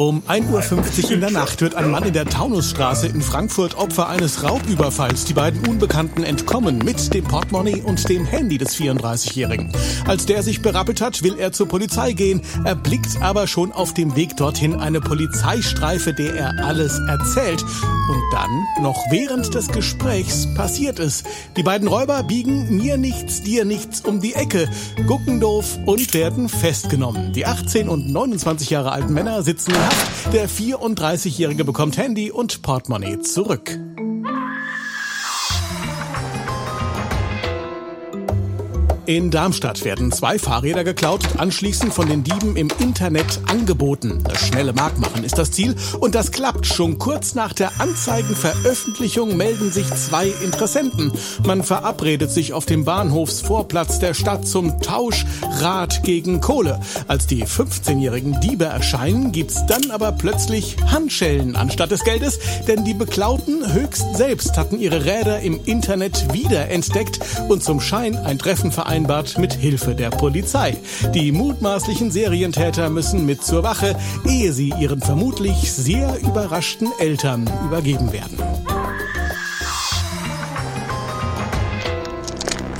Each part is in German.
Um 1.50 Uhr in der Nacht wird ein Mann in der Taunusstraße in Frankfurt Opfer eines Raubüberfalls. Die beiden Unbekannten entkommen mit dem Portemonnaie und dem Handy des 34-Jährigen. Als der sich berappelt hat, will er zur Polizei gehen. Er blickt aber schon auf dem Weg dorthin eine Polizeistreife, der er alles erzählt. Und dann, noch während des Gesprächs, passiert es. Die beiden Räuber biegen mir nichts, dir nichts um die Ecke, gucken doof und werden festgenommen. Die 18 und 29 Jahre alten Männer sitzen in Der 34-Jährige bekommt Handy und Portemonnaie zurück. In Darmstadt werden zwei Fahrräder geklaut und anschließend von den Dieben im Internet angeboten. Das schnelle Marktmachen ist das Ziel und das klappt. Schon kurz nach der Anzeigenveröffentlichung melden sich zwei Interessenten. Man verabredet sich auf dem Bahnhofsvorplatz der Stadt zum Tausch Rad gegen Kohle. Als die 15-jährigen Diebe erscheinen, gibt's dann aber plötzlich Handschellen anstatt des Geldes, denn die Beklauten höchst selbst hatten ihre Räder im Internet wiederentdeckt und zum Schein ein Treffen vereinbart vereinbart mit Hilfe der Polizei. Die mutmaßlichen Serientäter müssen mit zur Wache, ehe sie ihren vermutlich sehr überraschten Eltern übergeben werden.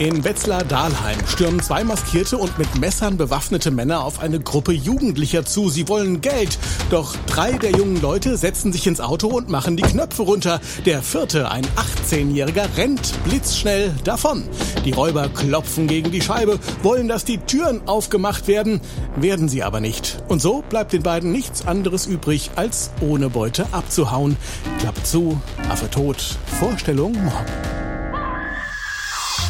In Wetzlar-Dahlheim stürmen zwei maskierte und mit Messern bewaffnete Männer auf eine Gruppe Jugendlicher zu. Sie wollen Geld. Doch drei der jungen Leute setzen sich ins Auto und machen die Knöpfe runter. Der vierte, ein 18-Jähriger, rennt blitzschnell davon. Die Räuber klopfen gegen die Scheibe, wollen, dass die Türen aufgemacht werden, werden sie aber nicht. Und so bleibt den beiden nichts anderes übrig, als ohne Beute abzuhauen. Klappe zu, Affe tot, Vorstellung morgen.